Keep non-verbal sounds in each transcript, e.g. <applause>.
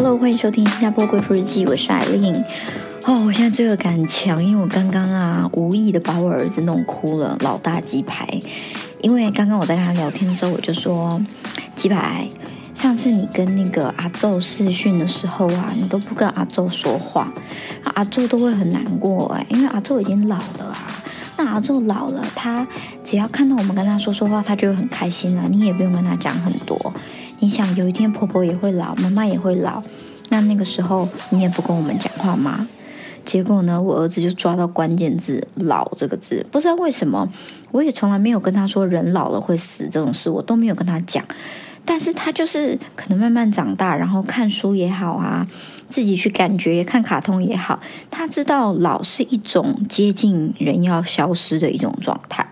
Hello，欢迎收听新加坡贵妇日记，我是艾琳。哦，我现在罪恶感强，因为我刚刚啊无意的把我儿子弄哭了，老大鸡排。因为刚刚我在跟他聊天的时候，我就说鸡排，上次你跟那个阿宙视讯的时候啊，你都不跟阿宙说话，阿宙都会很难过哎，因为阿宙已经老了啊。那阿宙老了，他只要看到我们跟他说说话，他就会很开心了。你也不用跟他讲很多。你想有一天婆婆也会老，妈妈也会老，那那个时候你也不跟我们讲话吗？结果呢，我儿子就抓到关键字“老”这个字，不知道为什么，我也从来没有跟他说人老了会死这种事，我都没有跟他讲。但是他就是可能慢慢长大，然后看书也好啊，自己去感觉看卡通也好，他知道老是一种接近人要消失的一种状态。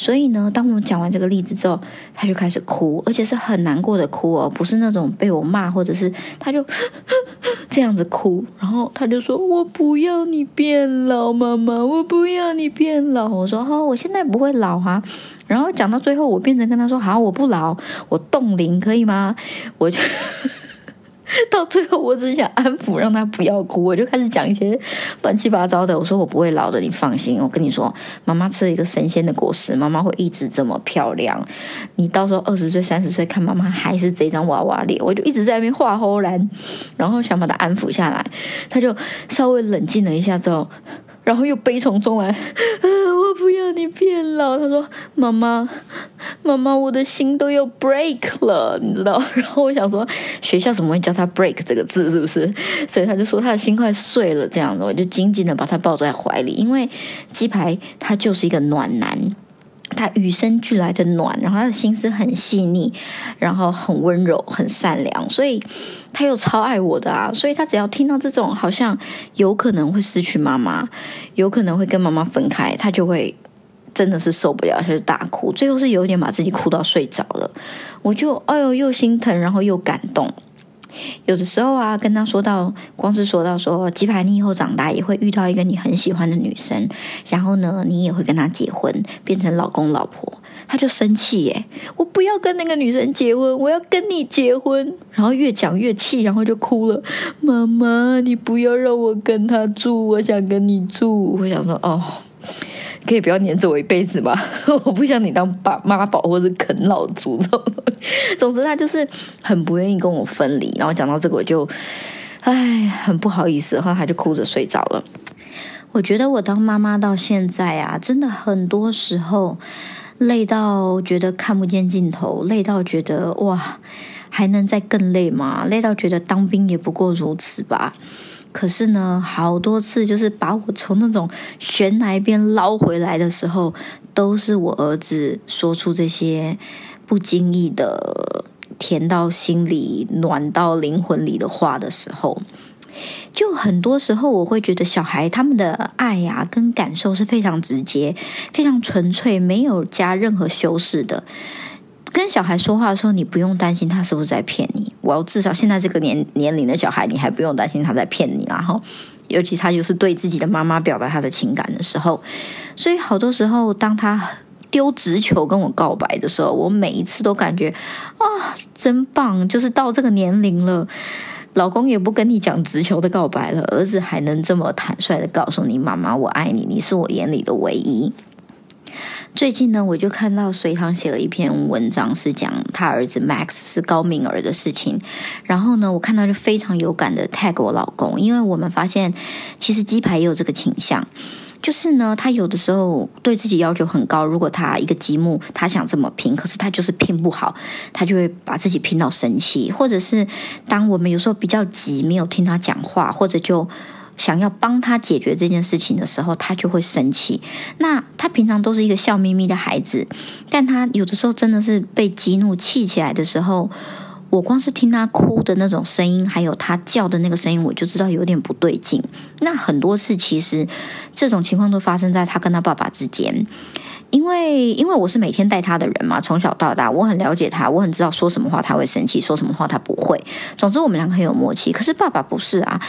所以呢，当我们讲完这个例子之后，他就开始哭，而且是很难过的哭哦，不是那种被我骂，或者是他就这样子哭，然后他就说：“我不要你变老，妈妈，我不要你变老。”我说：“好，我现在不会老哈。”然后讲到最后，我变成跟他说：“好，我不老，我冻龄可以吗？”我就。<laughs> 到最后，我只想安抚，让他不要哭。我就开始讲一些乱七八糟的。我说我不会老的，你放心。我跟你说，妈妈吃了一个神仙的果实，妈妈会一直这么漂亮。你到时候二十岁、三十岁，看妈妈还是这张娃娃脸。我就一直在那边画喉兰，然后想把他安抚下来。他就稍微冷静了一下之后。然后又悲从中来，<laughs> 啊！我不要你变老。他说：“妈妈，妈妈，我的心都要 break 了，你知道？” <laughs> 然后我想说，学校怎么会教他 break 这个字？是不是？<laughs> 所以他就说他的心快碎了，这样子，我就紧紧的把他抱在怀里，因为鸡排他就是一个暖男。他与生俱来的暖，然后他的心思很细腻，然后很温柔、很善良，所以他又超爱我的啊！所以他只要听到这种好像有可能会失去妈妈，有可能会跟妈妈分开，他就会真的是受不了，他就大哭，最后是有点把自己哭到睡着了。我就哎呦，又心疼，然后又感动。有的时候啊，跟他说到，光是说到说，鸡排，你以后长大也会遇到一个你很喜欢的女生，然后呢，你也会跟她结婚，变成老公老婆，他就生气耶！我不要跟那个女生结婚，我要跟你结婚。然后越讲越气，然后就哭了。妈妈，你不要让我跟他住，我想跟你住。我想说，哦。可以不要黏着我一辈子吗？<laughs> 我不想你当爸妈宝或者啃老族。总之，他就是很不愿意跟我分离。然后讲到这个，我就唉，很不好意思，然后他就哭着睡着了。我觉得我当妈妈到现在啊，真的很多时候累到觉得看不见尽头，累到觉得哇，还能再更累吗？累到觉得当兵也不过如此吧。可是呢，好多次就是把我从那种悬崖边捞回来的时候，都是我儿子说出这些不经意的甜到心里、暖到灵魂里的话的时候，就很多时候我会觉得小孩他们的爱呀跟感受是非常直接、非常纯粹，没有加任何修饰的。跟小孩说话的时候，你不用担心他是不是在骗你。我要至少现在这个年年龄的小孩，你还不用担心他在骗你。然后，尤其他就是对自己的妈妈表达他的情感的时候，所以好多时候，当他丢直球跟我告白的时候，我每一次都感觉啊，真棒！就是到这个年龄了，老公也不跟你讲直球的告白了，儿子还能这么坦率的告诉你妈妈我爱你，你是我眼里的唯一。最近呢，我就看到隋唐写了一篇文章，是讲他儿子 Max 是高敏儿的事情。然后呢，我看到就非常有感的 tag 我老公，因为我们发现其实鸡排也有这个倾向，就是呢，他有的时候对自己要求很高。如果他一个积木，他想这么拼，可是他就是拼不好，他就会把自己拼到生气。或者是当我们有时候比较急，没有听他讲话，或者就。想要帮他解决这件事情的时候，他就会生气。那他平常都是一个笑眯眯的孩子，但他有的时候真的是被激怒气起来的时候，我光是听他哭的那种声音，还有他叫的那个声音，我就知道有点不对劲。那很多次其实这种情况都发生在他跟他爸爸之间。因为，因为我是每天带他的人嘛，从小到大，我很了解他，我很知道说什么话他会生气，说什么话他不会。总之，我们两个很有默契。可是爸爸不是啊，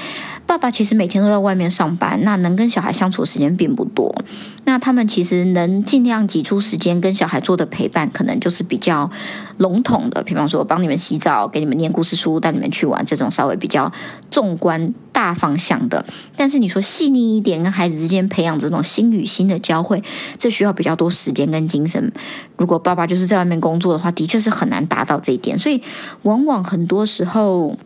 爸爸其实每天都在外面上班，那能跟小孩相处时间并不多。那他们其实能尽量挤出时间跟小孩做的陪伴，可能就是比较笼统的，比方说帮你们洗澡、给你们念故事书、带你们去玩这种稍微比较纵观大方向的。但是你说细腻一点，跟孩子之间培养这种心与心的交汇，这需要比较多时间跟精神。如果爸爸就是在外面工作的话，的确是很难达到这一点。所以往往很多时候。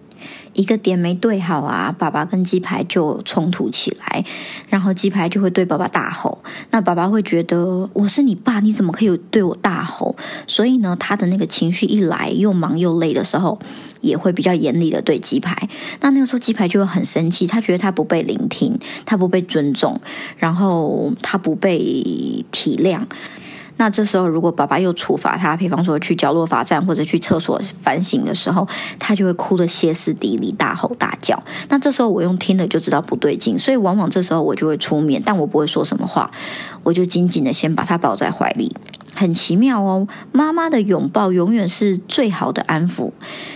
一个点没对好啊，爸爸跟鸡排就冲突起来，然后鸡排就会对爸爸大吼。那爸爸会觉得我是你爸，你怎么可以对我大吼？所以呢，他的那个情绪一来，又忙又累的时候，也会比较严厉的对鸡排。那那个时候鸡排就会很生气，他觉得他不被聆听，他不被尊重，然后他不被体谅。那这时候，如果爸爸又处罚他，比方说去角落罚站或者去厕所反省的时候，他就会哭得歇斯底里、大吼大叫。那这时候我用听了就知道不对劲，所以往往这时候我就会出面，但我不会说什么话，我就紧紧的先把他抱在怀里。很奇妙哦，妈妈的拥抱永远是最好的安抚，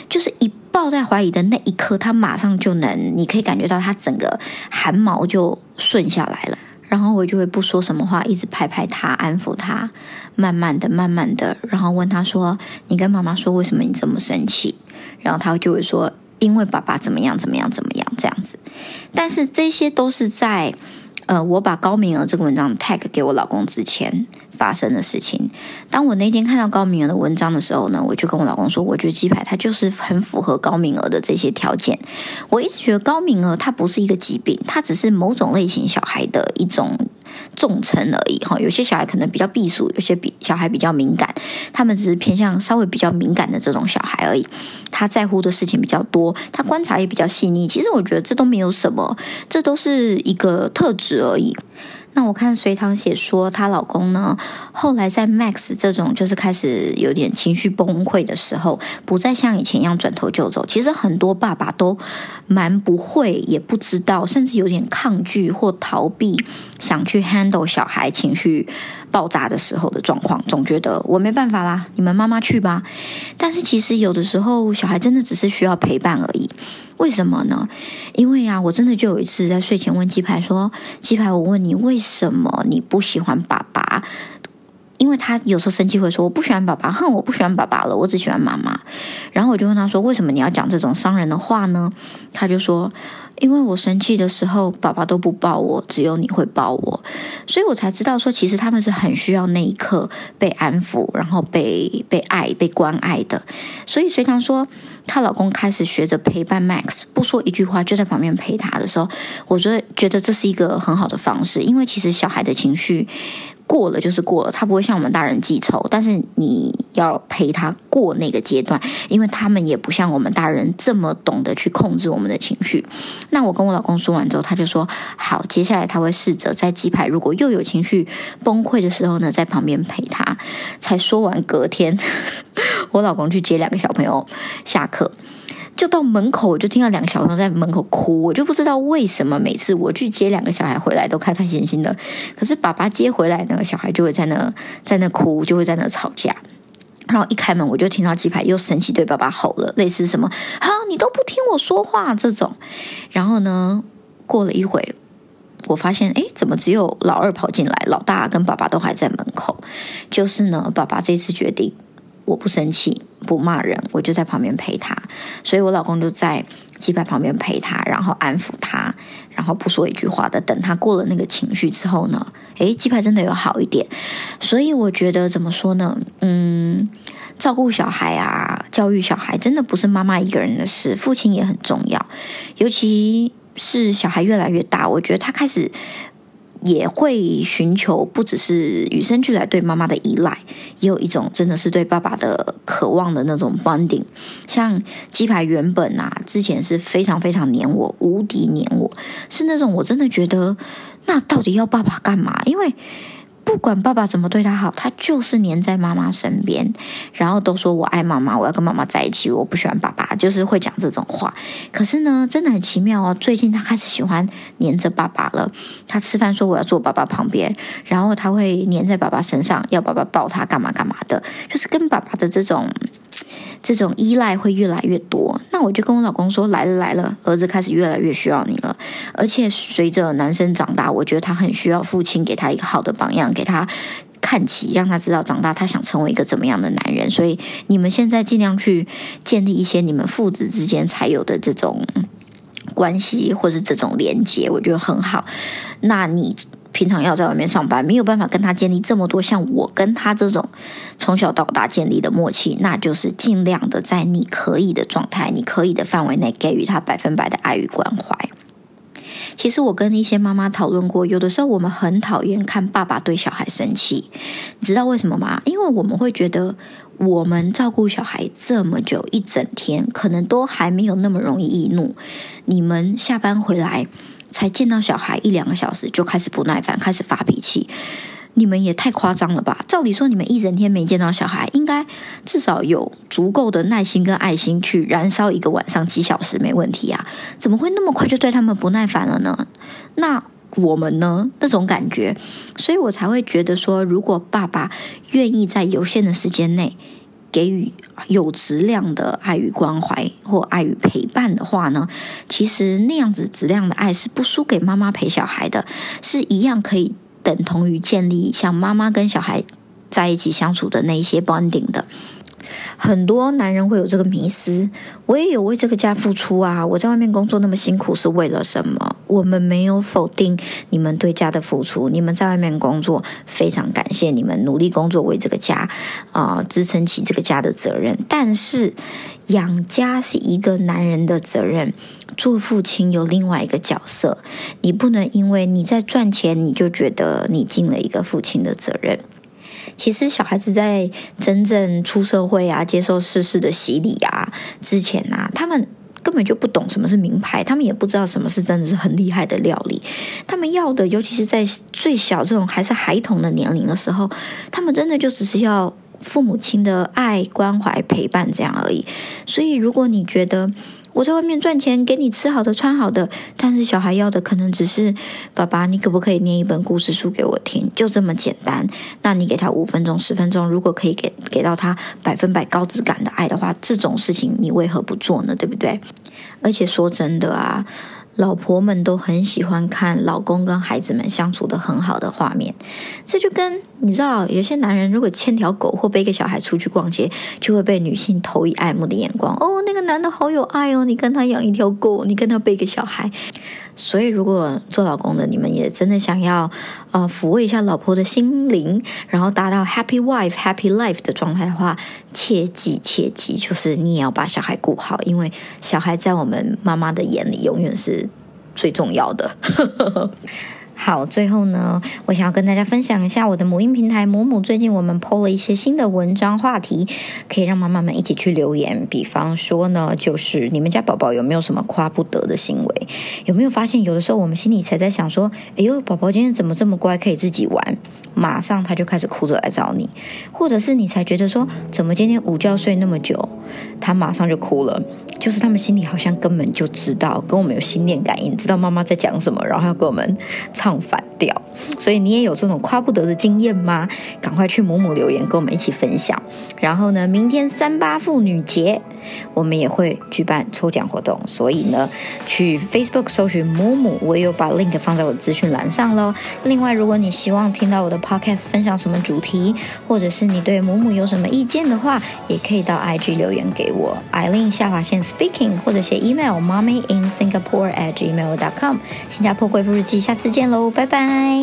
就是一抱在怀里的那一刻，他马上就能，你可以感觉到他整个汗毛就顺下来了。然后我就会不说什么话，一直拍拍他，安抚他，慢慢的、慢慢的，然后问他说：“你跟妈妈说为什么你这么生气？”然后他就会说：“因为爸爸怎么样、怎么样、怎么样这样子。”但是这些都是在呃，我把高明儿这个文章 tag 给我老公之前。发生的事情。当我那天看到高明儿的文章的时候呢，我就跟我老公说，我觉得鸡排它就是很符合高明儿的这些条件。我一直觉得高明儿它不是一个疾病，它只是某种类型小孩的一种重层而已。哈，有些小孩可能比较避暑，有些比小孩比较敏感，他们只是偏向稍微比较敏感的这种小孩而已。他在乎的事情比较多，他观察也比较细腻。其实我觉得这都没有什么，这都是一个特质而已。那我看隋唐写说，她老公呢，后来在 Max 这种就是开始有点情绪崩溃的时候，不再像以前一样转头就走。其实很多爸爸都蛮不会，也不知道，甚至有点抗拒或逃避，想去 handle 小孩情绪。爆炸的时候的状况，总觉得我没办法啦，你们妈妈去吧。但是其实有的时候，小孩真的只是需要陪伴而已。为什么呢？因为呀，我真的就有一次在睡前问鸡排说：“鸡排，我问你，为什么你不喜欢爸爸？”因为他有时候生气会说：“我不喜欢爸爸，哼，我不喜欢爸爸了，我只喜欢妈妈。”然后我就问他说：“为什么你要讲这种伤人的话呢？”他就说。因为我生气的时候，爸爸都不抱我，只有你会抱我，所以我才知道说，其实他们是很需要那一刻被安抚，然后被被爱、被关爱的。所以隋唐说，她老公开始学着陪伴 Max，不说一句话就在旁边陪他的时候，我觉得觉得这是一个很好的方式，因为其实小孩的情绪。过了就是过了，他不会像我们大人记仇，但是你要陪他过那个阶段，因为他们也不像我们大人这么懂得去控制我们的情绪。那我跟我老公说完之后，他就说好，接下来他会试着在鸡排如果又有情绪崩溃的时候呢，在旁边陪他。才说完，隔天 <laughs> 我老公去接两个小朋友下课。就到门口，我就听到两个小朋友在门口哭，我就不知道为什么每次我去接两个小孩回来都开开心心的，可是爸爸接回来那个小孩就会在那在那哭，就会在那吵架。然后一开门，我就听到鸡排又生气对爸爸吼了，类似什么“啊，你都不听我说话”这种。然后呢，过了一会，我发现哎，怎么只有老二跑进来，老大跟爸爸都还在门口？就是呢，爸爸这次决定。我不生气，不骂人，我就在旁边陪他。所以我老公就在鸡排旁边陪他，然后安抚他，然后不说一句话的。等他过了那个情绪之后呢，诶，鸡排真的有好一点。所以我觉得怎么说呢？嗯，照顾小孩啊，教育小孩，真的不是妈妈一个人的事，父亲也很重要。尤其是小孩越来越大，我觉得他开始。也会寻求不只是与生俱来对妈妈的依赖，也有一种真的是对爸爸的渴望的那种 bonding。像鸡排原本啊，之前是非常非常黏我，无敌黏我，是那种我真的觉得，那到底要爸爸干嘛？因为。不管爸爸怎么对他好，他就是黏在妈妈身边，然后都说我爱妈妈，我要跟妈妈在一起，我不喜欢爸爸，就是会讲这种话。可是呢，真的很奇妙哦，最近他开始喜欢黏着爸爸了。他吃饭说我要坐爸爸旁边，然后他会黏在爸爸身上，要爸爸抱他干嘛干嘛的，就是跟爸爸的这种这种依赖会越来越多。那我就跟我老公说：“来了来了，儿子开始越来越需要你了。而且随着男生长大，我觉得他很需要父亲给他一个好的榜样，给他看齐，让他知道长大他想成为一个怎么样的男人。所以你们现在尽量去建立一些你们父子之间才有的这种关系，或者这种连接，我觉得很好。那你。”平常要在外面上班，没有办法跟他建立这么多像我跟他这种从小到大建立的默契，那就是尽量的在你可以的状态、你可以的范围内给予他百分百的爱与关怀。其实我跟一些妈妈讨论过，有的时候我们很讨厌看爸爸对小孩生气，你知道为什么吗？因为我们会觉得我们照顾小孩这么久一整天，可能都还没有那么容易易怒。你们下班回来。才见到小孩一两个小时就开始不耐烦，开始发脾气，你们也太夸张了吧？照理说，你们一整天没见到小孩，应该至少有足够的耐心跟爱心去燃烧一个晚上几小时没问题啊？怎么会那么快就对他们不耐烦了呢？那我们呢？那种感觉，所以我才会觉得说，如果爸爸愿意在有限的时间内。给予有质量的爱与关怀或爱与陪伴的话呢，其实那样子质量的爱是不输给妈妈陪小孩的，是一样可以等同于建立像妈妈跟小孩在一起相处的那一些 bonding 的。很多男人会有这个迷思，我也有为这个家付出啊！我在外面工作那么辛苦是为了什么？我们没有否定你们对家的付出，你们在外面工作非常感谢你们努力工作为这个家啊支撑起这个家的责任。但是养家是一个男人的责任，做父亲有另外一个角色，你不能因为你在赚钱，你就觉得你尽了一个父亲的责任。其实小孩子在真正出社会啊，接受世事的洗礼啊之前啊，他们根本就不懂什么是名牌，他们也不知道什么是真的是很厉害的料理。他们要的，尤其是在最小这种还是孩童的年龄的时候，他们真的就只是要父母亲的爱、关怀、陪伴这样而已。所以，如果你觉得，我在外面赚钱，给你吃好的、穿好的，但是小孩要的可能只是爸爸，你可不可以念一本故事书给我听？就这么简单。那你给他五分钟、十分钟，如果可以给给到他百分百高质感的爱的话，这种事情你为何不做呢？对不对？而且说真的啊。老婆们都很喜欢看老公跟孩子们相处的很好的画面，这就跟你知道，有些男人如果牵条狗或背个小孩出去逛街，就会被女性投以爱慕的眼光。哦，那个男的好有爱哦，你跟他养一条狗，你跟他背个小孩。所以，如果做老公的你们也真的想要呃抚慰一下老婆的心灵，然后达到 happy wife happy life 的状态的话，切记切记，就是你也要把小孩顾好，因为小孩在我们妈妈的眼里永远是最重要的。好，最后呢，我想要跟大家分享一下我的母婴平台母母。最近我们 PO 了一些新的文章话题，可以让妈妈们一起去留言。比方说呢，就是你们家宝宝有没有什么夸不得的行为？有没有发现有的时候我们心里才在想说，哎呦，宝宝今天怎么这么乖，可以自己玩？马上他就开始哭着来找你，或者是你才觉得说，怎么今天午觉睡那么久，他马上就哭了。就是他们心里好像根本就知道，跟我们有心电感应，知道妈妈在讲什么，然后要跟我们吵唱反调。所以你也有这种夸不得的经验吗？赶快去母母留言，跟我们一起分享。然后呢，明天三八妇女节，我们也会举办抽奖活动，所以呢，去 Facebook 搜寻母母，我有把 link 放在我的资讯栏上喽。另外，如果你希望听到我的 podcast 分享什么主题，或者是你对母母有什么意见的话，也可以到 IG 留言给我，Eileen 下划线 Speaking，或者写 email mommy in Singapore at gmail dot com。新加坡贵妇日记，下次见喽，拜拜嗨